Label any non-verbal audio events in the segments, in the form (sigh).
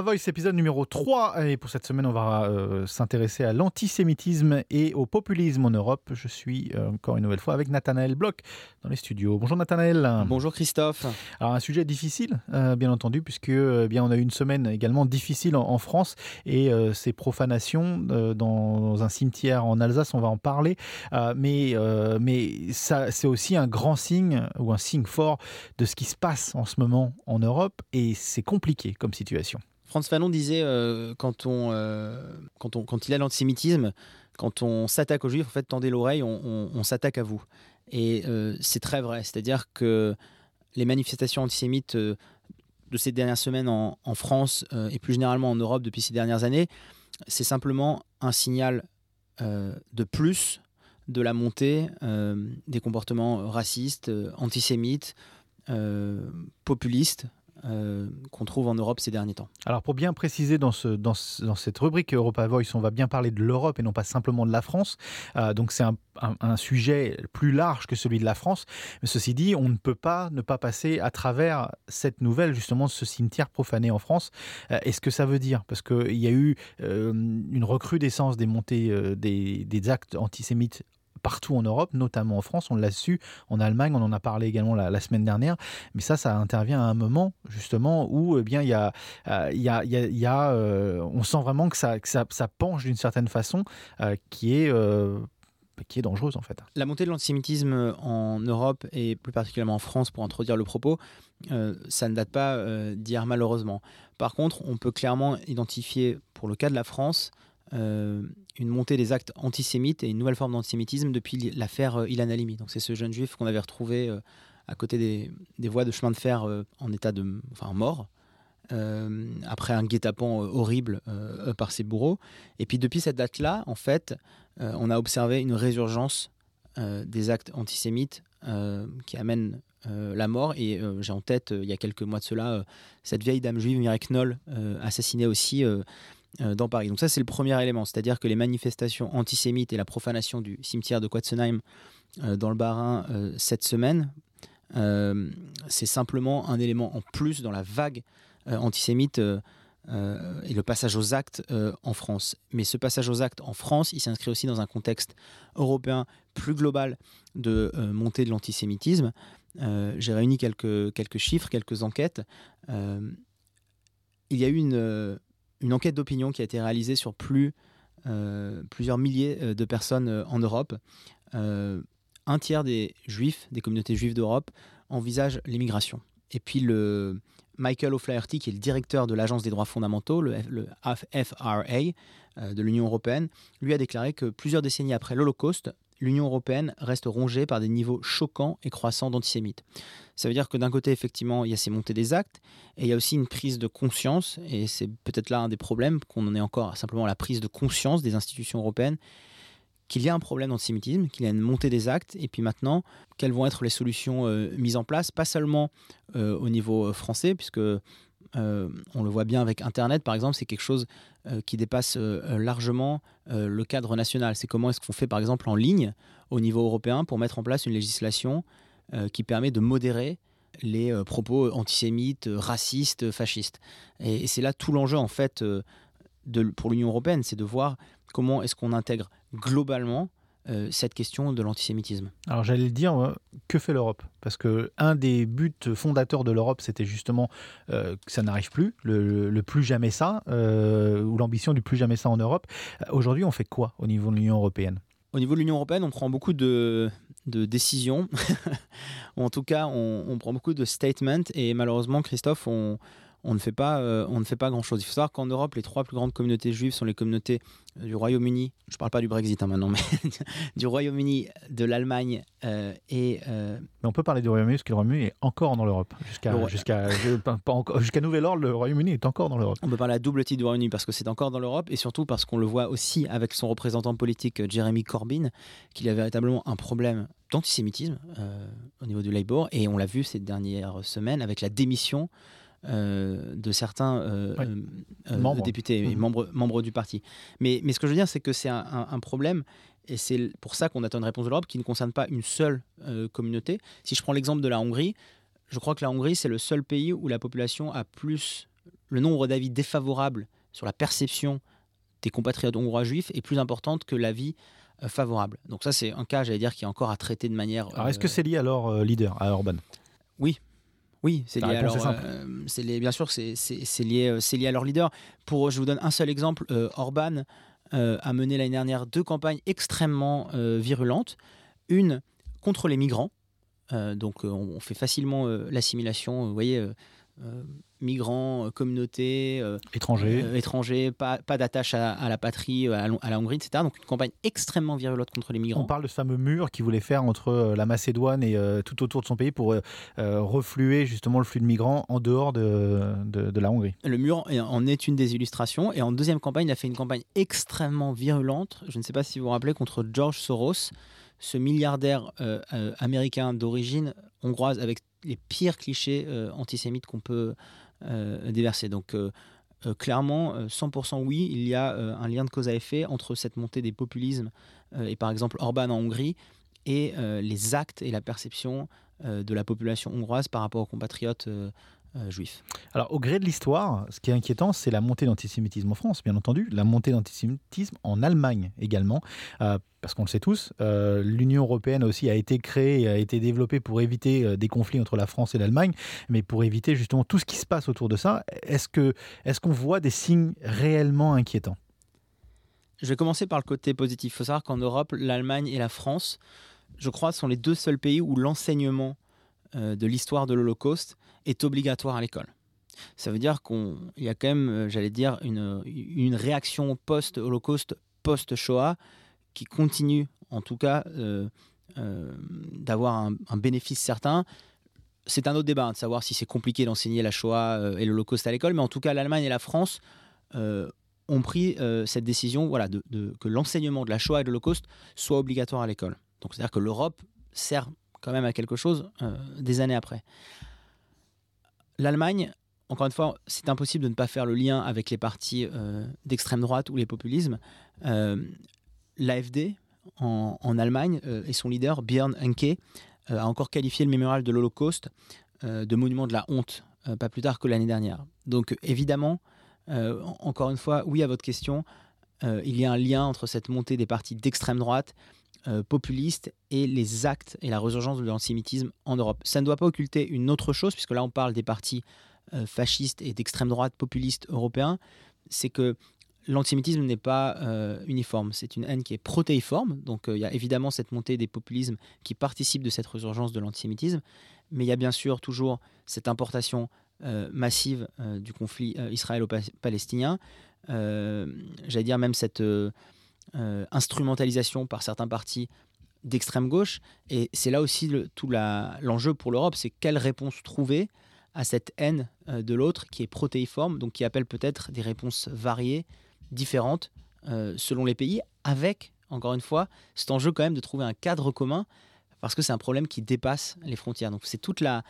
Voice, épisode numéro 3. Et pour cette semaine, on va euh, s'intéresser à l'antisémitisme et au populisme en Europe. Je suis euh, encore une nouvelle fois avec Nathanaël Bloch dans les studios. Bonjour Nathanaël. Bonjour Christophe. Alors un sujet difficile, euh, bien entendu, puisque bien on a eu une semaine également difficile en, France et ces profanations dans un cimetière en Alsace, on va en parler. mais mais ça, c'est aussi un grand signe ou un signe fort de ce qui se passe en ce moment en Europe et c'est compliqué comme situation. Franz Fanon disait euh, quand, on, euh, quand, on, quand il a l'antisémitisme, quand on s'attaque aux juifs, en fait, tendez l'oreille, on, s'attaque à vous. Et euh, c'est très vrai. C'est-à-dire que les manifestations antisémites de ces dernières semaines en France et plus généralement en Europe depuis ces dernières années, c'est simplement un signal de plus de la montée des comportements racistes, antisémites, populistes euh, qu'on trouve en Europe ces derniers temps. Alors pour bien préciser dans, ce, dans, dans cette rubrique Europa Voice, on va bien parler de l'Europe et non pas simplement de la France. Euh, donc c'est un, sujet plus large que celui de la France. Mais ceci dit, on ne peut pas ne pas passer à travers cette nouvelle justement de ce cimetière profané en France. Euh, Est-ce que ça veut dire? Parce qu'il y a eu une recrudescence des montées des actes antisémites partout en Europe, notamment en France. On l'a su en Allemagne, on en a parlé également la, semaine dernière. Mais ça, ça intervient à un moment justement où eh bien euh, il y a, il y a, il y a euh, on sent vraiment que ça, ça, ça penche d'une certaine façon euh, qui est qui est dangereuse en fait. La montée de l'antisémitisme en Europe et plus particulièrement en France, pour introduire le propos, ça ne date pas d'hier malheureusement. Par contre, on peut clairement identifier, pour le cas de la France, euh, une montée des actes antisémites et une nouvelle forme d'antisémitisme depuis l'affaire euh, Ilan Halimi. Donc c'est ce jeune juif qu'on avait retrouvé euh, à côté des, voies de chemin de fer en état de enfin mort après un guet-apens horrible par ses bourreaux. Et puis depuis cette date-là, en fait, on a observé une résurgence des actes antisémites qui amènent la mort et j'ai en tête il y a quelques mois de cela cette vieille dame juive Mireille Knoll assassinée aussi dans Paris. Donc ça c'est le premier élément, c'est-à-dire que les manifestations antisémites et la profanation du cimetière de Quatzenheim euh, dans le Barin euh, cette semaine, euh, c'est simplement un élément en plus dans la vague euh, antisémite euh, euh, et le passage aux actes euh, en France. Mais ce passage aux actes en France, il s'inscrit aussi dans un contexte européen plus global de euh, montée de l'antisémitisme. Euh, J'ai réuni quelques, quelques chiffres, quelques enquêtes. Euh, il y a eu une, une enquête d'opinion qui a été réalisée sur euh, plusieurs milliers euh, de personnes euh, en Europe. Un tiers des juifs, des communautés juives d'Europe, envisagent l'immigration. Et puis le Michael O'Flaherty, qui est le directeur de l'Agence des droits fondamentaux, le, FRA euh, de l'Union européenne, lui a déclaré que plusieurs décennies après l'Holocauste, l'Union européenne reste rongée par des niveaux choquants et croissants d'antisémites. Ça veut dire que d'un côté, effectivement, il y a ces montées des actes, et il y a aussi une prise de conscience, et c'est peut-être là un des problèmes, qu'on en est encore simplement la prise de conscience des institutions européennes, qu'il y a un problème d'antisémitisme, qu'il y a une montée des actes, et puis maintenant, quelles vont être les solutions euh, mises en place, pas seulement euh, au niveau euh, français, puisque on le voit bien avec Internet, par exemple, c'est quelque chose qui dépasse largement le cadre national. C'est comment est-ce qu'on fait, par exemple, en ligne, au niveau européen, pour mettre en place une législation qui permet de modérer les propos antisémites, racistes, fascistes. Et, c'est là tout l'enjeu, en fait, de, pour l'Union européenne, c'est de voir comment est-ce qu'on intègre globalement euh, cette question de l'antisémitisme. Alors j'allais dire, euh, que fait l'Europe? Parce que un des buts fondateurs de l'Europe, c'était justement euh, que ça n'arrive plus, le, plus jamais ça, ou l'ambition du plus jamais ça en Europe. Aujourd'hui, on fait quoi au niveau de l'Union européenne? Au niveau de l'Union européenne, on prend beaucoup de, de décisions, (laughs) en tout cas, on, on prend beaucoup de statements, et malheureusement, Christophe, on, on ne fait pas, euh, on ne fait pas grand-chose. Il faut savoir qu'en Europe, les trois plus grandes communautés juives sont les communautés du Royaume-Uni, je ne parle pas du Brexit hein, maintenant, mais (laughs) du Royaume-Uni, de l'Allemagne euh, et... Euh... Mais on peut parler du Royaume-Uni parce que le Royaume-uni est encore dans l'Europe. Jusqu'à jusqu'à jusqu'à nouvel ordre, le Royaume-Uni est encore dans l'Europe. On peut parler à double titre du Royaume-Uni parce que c'est encore dans l'Europe et surtout parce qu'on le voit aussi avec son représentant politique Jeremy Corbyn, qu'il a véritablement un problème d'antisémitisme euh, au niveau du Labour et on l'a vu ces dernières semaines avec la démission euh, de certains euh, euh, membres. députés et mmh. membres, membres du parti. Mais, mais ce que je veux dire, c'est que c'est un, un, un, problème, et c'est pour ça qu'on attend une réponse de l'Europe qui ne concerne pas une seule communauté. Si je prends l'exemple de la Hongrie, je crois que la Hongrie, c'est le seul pays où la population a plus le nombre d'avis défavorables sur la perception des compatriotes hongrois juifs est plus importante que l'avis favorable. Donc ça, c'est un cas, j'allais dire, qui est encore à traiter de manière... Alors, est-ce que c'est lié à leur leader, à Orban? Oui, oui, c'est lié. Euh, lié, bien sûr, c'est lié, c'est lié à leur leader. Pour, je vous donne un seul exemple. Orban a mené l'année dernière deux campagnes extrêmement virulentes. Une contre les migrants. donc, on fait facilement l'assimilation. Vous voyez, euh, migrants, euh, communautés, euh, étrangers, étrangers pas, pas d'attache à, la patrie, à, la Hongrie, etc. Donc une campagne extrêmement virulente contre les migrants. On parle de ce fameux mur qu'il voulait faire entre la Macédoine et tout autour de son pays pour refluer justement le flux de migrants en dehors de, de, la Hongrie. Le mur en est une des illustrations. Et en deuxième campagne, il a fait une campagne extrêmement virulente. Je ne sais pas si vous vous rappelez contre George Soros, ce milliardaire américain d'origine hongroise avec les pires clichés euh, antisémites qu'on peut euh, déverser. Donc, euh, clairement, 100% oui, il y a un lien de cause à effet entre cette montée des populismes et par exemple Orban en Hongrie et les actes et la perception de la population hongroise par rapport aux compatriotes juifs. Alors, au gré de l'histoire, ce qui est inquiétant, c'est la montée d'antisémitisme en France, bien entendu, la montée d'antisémitisme en Allemagne également, euh, parce qu'on le sait tous, euh, l'Union européenne aussi a été créée, a été développée pour éviter des conflits entre la France et l'Allemagne, mais pour éviter justement tout ce qui se passe autour de ça. Est-ce que est-ce qu'on voit des signes réellement inquiétants? Je vais commencer par le côté positif. Il faut savoir qu'en Europe, l'Allemagne et la France, je crois, sont les deux seuls pays où l'enseignement de l'histoire de l'Holocauste est obligatoire à l'école. Ça vequ'il y a quand même, euh, j'allais dire, une, une réaction post-Holocauste, post-Shoah, qui continue, en tout cas, euh, euh, d'avoir un, bénéfice certain. C'est un autre débat, hein, de savoir si c'est compliqué d'enseigner la Shoah et l'Holocauste à l'école, mais en tout cas, l'Allemagne et la France ont pris cette décision voilà, que l'enseignement de la Shoah et de l'Holocauste soit obligatoire à l'école. Donc, c'est-à-dire que l'Europe sert quand même à quelque chose des années après. L'Allemagne, encore une fois, c'est impossible de ne pas faire le lien avec les partis euh, d'extrême droite ou les populismes. Euh, L'AFD, en, Allemagne, euh, et son leader, Björn Henke, a encore qualifié le mémorial de l'Holocauste de monument de la honte, pas plus tard que l'année dernière. Donc évidemment, encore une fois, oui à votre question, il y a un lien entre cette montée des partis d'extrême droite euh, populiste et les actes et la résurgence de l'antisémitisme en Europe. Ça ne doit pas occulter une autre chose, puisque là on parle des partis euh, fascistes et d'extrême droite populistes européens, c'est que l'antisémitisme n'est pas euh, uniforme, c'est une haine qui est protéiforme, donc il y a évidemment cette montée des populismes qui participent de cette résurgence de l'antisémitisme, mais il y a bien sûr toujours cette importation massive du conflit israélo-palestinien, j'allais dire même cette euh, instrumentalisation par certains partis d'extrême gauche. Et c'est là aussi tout l'enjeu pour l'Europe, c'est quelle réponse trouver à cette haine euh, de l'autre qui est protéiforme, donc qui appelle peut-être des réponses variées, différentes euh, selon les pays, avec, encore une fois, cet enjeu quand même de trouver un cadre commun, parce que c'est un problème qui dépasse les frontières. Donc c'est toute la,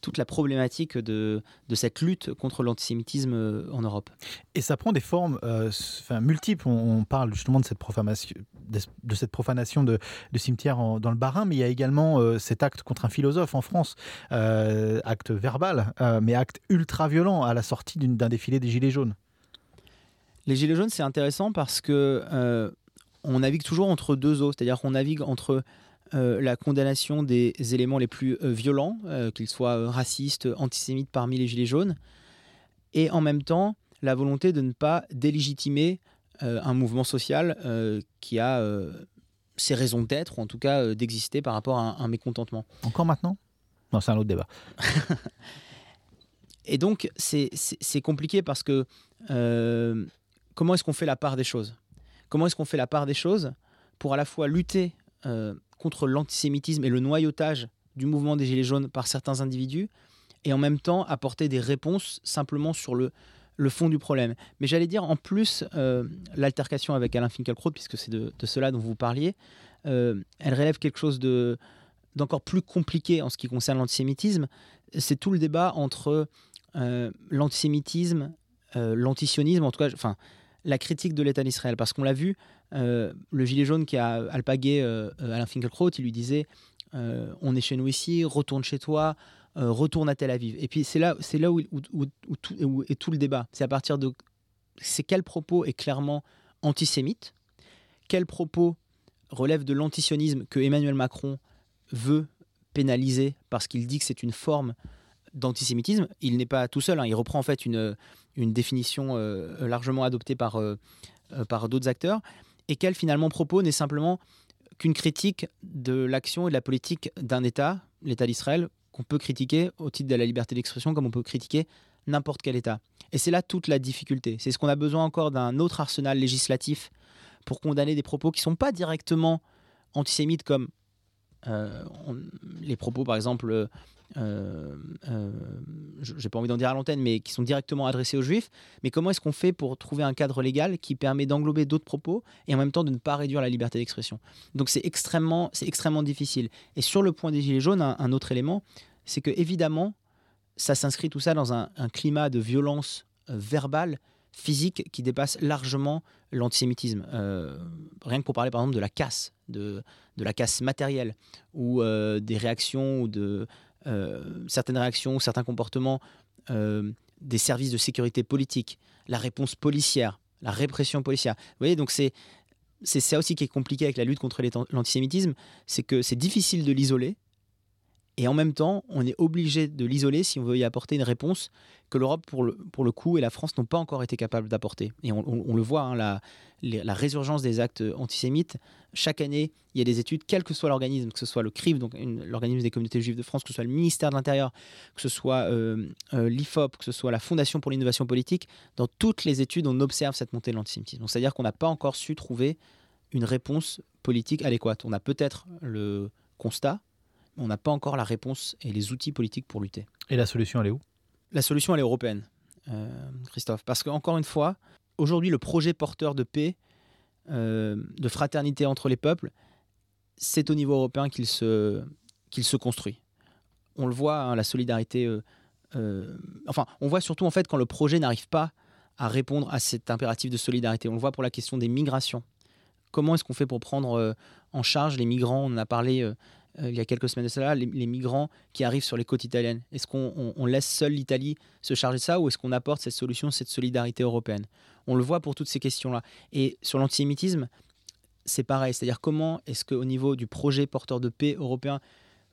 toute la problématique de, de cette lutte contre l'antisémitisme euh, en Europe. Et ça prend des formes euh, enfin, multiples. On, parle justement de cette profanation de, cette profanation de, de cimetières dans le Bas-Rhin, mais il y a également euh, cet acte contre un philosophe en France, acte verbal, mais acte ultra violent à la sortie d'un défilé des Gilets jaunes. Les Gilets jaunes, c'est intéressant parce que on navigue toujours entre deux eaux, c'est-à-dire qu'on navigue entre euh, la condamnation des éléments les plus euh, violents, euh, qu'ils soient racistes, antisémites parmi les Gilets jaunes, et en même temps la volonté de ne pas délégitimer un mouvement social qui a ses raisons d'être, ou en tout cas d'exister par rapport à un, mécontentement. Encore maintenant? Non, c'est un autre débat. (laughs) et donc c'est compliqué parce que comment est-ce qu'on fait la part des choses? Comment est-ce qu'on fait la part des choses pour à la fois lutter contre l'antisémitisme et le noyautage du mouvement des Gilets jaunes par certains individus, et en même temps apporter des réponses simplement sur le, fond du problème. Mais j'allais dire, en plus, euh, l'altercation avec Alain Finkielkraut, puisque c'est de, cela dont vous parliez, euh, elle relève quelque chose de d'encore plus compliqué en ce qui concerne l'antisémitisme. C'est tout le débat entre euh, l'antisémitisme, l'antisionisme, en tout cas, enfin, la critique de l'État d'Israël. Parce qu'on l'a vu, euh, le gilet jaune qui a alpagué euh, Alain Finkielkraut, il lui disait euh, On est chez nous ici, retourne chez toi, euh, retourne à Tel Aviv. Et puis c'est là, c'est là où, tout, est tout le débat. C'est à partir de quel propos est clairement antisémite, quel propos relève de l'antisionisme que Emmanuel Macron veut pénaliser parce qu'il dit que c'est une forme d'antisémitisme? Il n'est pas tout seul, hein. il reprend en fait une, définition euh, largement adoptée euh, par d'autres acteurs, et quel finalement propos n'est simplement qu'une critique de l'action et de la politique d'un État, l'État d'Israël, qu'on peut critiquer au titre de la liberté d'expression comme on peut critiquer n'importe quel État. Et c'est là toute la difficulté. C'est ce qu'on a besoin encore d'un autre arsenal législatif pour condamner des propos qui ne sont pas directement antisémites comme euh, les propos, par exemple, euh, euh, j'ai pas envie d'en dire à l'antenne, mais qui sont directement adressés aux juifs. Mais comment est-ce qu'on fait pour trouver un cadre légal qui permet d'englober d'autres propos et en même temps de ne pas réduire la liberté d'expression? Donc c'est extrêmement, c'est extrêmement difficile. Et sur le point des gilets jaunes, un, autre élément, c'est que évidemment, ça s'inscrit tout ça dans un, climat de violence euh, verbale, physique, qui dépasse largement l'antisémitisme. Euh, rien que pour parler par exemple de la casse, de, la casse matérielle, ou des réactions ou de euh, certaines réactions, certains comportements euh, des services de sécurité politique, la réponse policière, la répression policière. Vous voyez, donc c'est c'est ça aussi qui est compliqué avec la lutte contre l'antisémitisme, c'est que c'est difficile de l'isoler, et en même temps, on est obligé de l'isoler si on veut y apporter une réponse que l'Europe, pour le, pour le coup, et la France n'ont pas encore été capables d'apporter. Et on, le voit, hein, la, la, résurgence des actes antisémites, chaque année, il y a des études, quel que soit l'organisme, que ce soit le CRIF, donc l'organisme des communautés juives de France, que ce soit le ministère de l'Intérieur, que ce soit euh, euh, l'IFOP, que ce soit la Fondation pour l'innovation politique, dans toutes les études, on observe cette montée de l'antisémitisme. C'est-à-dire qu'on n'a pas encore su trouver une réponse politique adéquate. On a peut-être le constat, on n'a pas encore la réponse et les outils politiques pour lutter. Et la solution, elle est où? La solution, elle est européenne, euh, Christophe. Parce qu'encore une fois, aujourd'hui, le projet porteur de paix, euh, de fraternité entre les peuples, c'est au niveau européen qu'il se, qu'il se construit. On le voit, hein, la solidarité. Euh, enfin, on voit surtout en fait quand le projet n'arrive pas à répondre à cet impératif de solidarité. On le voit pour la question des migrations. Comment est-ce qu'on fait pour prendre en charge les migrants? On en a parlé il y a quelques semaines de cela, les, migrants qui arrivent sur les côtes italiennes. Est-ce qu'on laisse seule l'Italie se charger de ça ou est-ce qu'on apporte cette solution, cette solidarité européenne? On le voit pour toutes ces questions-là. Et sur l'antisémitisme, c'est pareil. C'est-à-dire comment est-ce qu'au niveau du projet porteur de paix européen,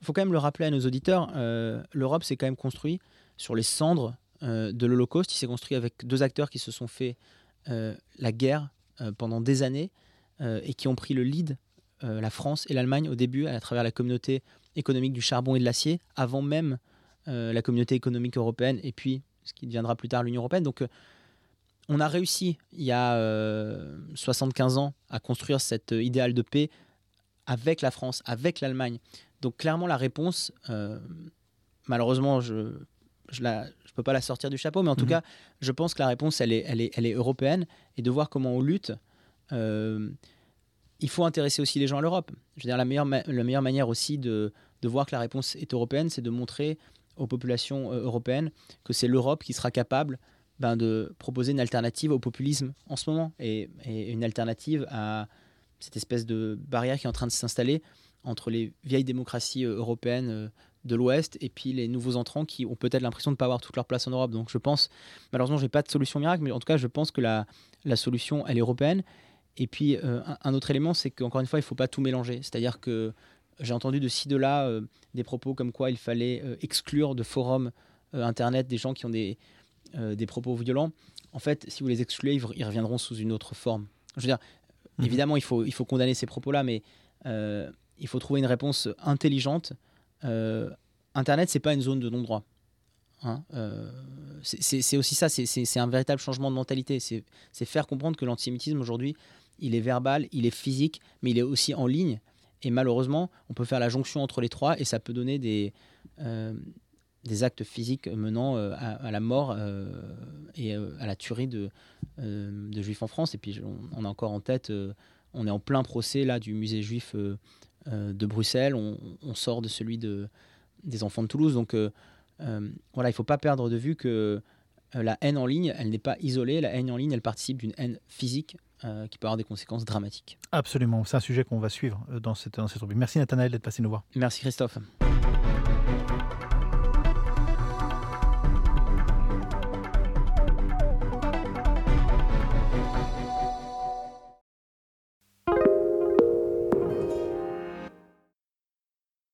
il faut quand même le rappeler à nos auditeurs, euh, l'Europe s'est quand même construit sur les cendres euh, de l'Holocauste. Il s'est construit avec deux acteurs qui se sont fait la guerre pendant des années et qui ont pris le lead euh, la France et l'Allemagne au début à travers la communauté économique du charbon et de l'acier, avant même euh, la communauté économique européenne et puis ce qui deviendra plus tard l'Union européenne. Donc euh, on a réussi il y a 75 ans à construire cet idéal de paix avec la France, avec l'Allemagne. Donc clairement la réponse, malheureusement je ne peux pas la sortir du chapeau, mais en tout mhm. cas, je pense que la réponse, elle est, elle est, elle est européenne, et de voir comment on lutte il faut intéresser aussi les gens à l'Europe. Je veux dire, la meilleure, manière aussi de, de, voir que la réponse est européenne, c'est de montrer aux populations euh, européennes que c'est l'Europe qui sera capable ben, de proposer une alternative au populisme en ce moment et, une alternative à cette espèce de barrière qui est en train de s'installer entre les vieilles démocraties euh, européennes euh, de l'Ouest et puis les nouveaux entrants qui ont peut-être l'impression de ne pas avoir toute leur place en Europe. Donc je pense, malheureusement, je n'ai pas de solution miracle, mais en tout cas, je pense que la, la solution, elle est européenne. Et puis, euh, un, autre élément, c'est qu'encore une fois, il ne faut pas tout mélanger. C'est-à-dire que j'ai entendu de ci, de là euh, des propos comme quoi il fallait euh, exclure de forums Internet des gens qui ont des, des propos violents. En fait, si vous les excluez, ils, reviendront sous une autre forme. Je veux dire, mhm. évidemment, il faut, il faut condamner ces propos-là, mais il faut trouver une réponse intelligente. Internet, c'est pas une zone de non-droit. Hein, c'est aussi ça, c'est un véritable changement de mentalité. C'est faire comprendre que l'antisémitisme aujourd'hui, il est verbal, il est physique, mais il est aussi en ligne. Et malheureusement, on peut faire la jonction entre les trois et ça peut donner des, euh, des actes physiques menant euh, à, la mort euh, et à la tuerie de, de, juifs en France. Et puis on, a encore en tête, on est en plein procès là du musée juif de Bruxelles, on, sort de celui de, des enfants de Toulouse. Donc voilà, il ne faut pas perdre de vue que la haine en ligne, elle n'est pas isolée. La haine en ligne, elle participe d'une haine physique euh, qui peut avoir des conséquences dramatiques. Absolument, c'est un sujet qu'on va suivre euh, dans cette, dans cette rubrique. Merci Nathanaël d'être passé nous voir. Merci Christophe.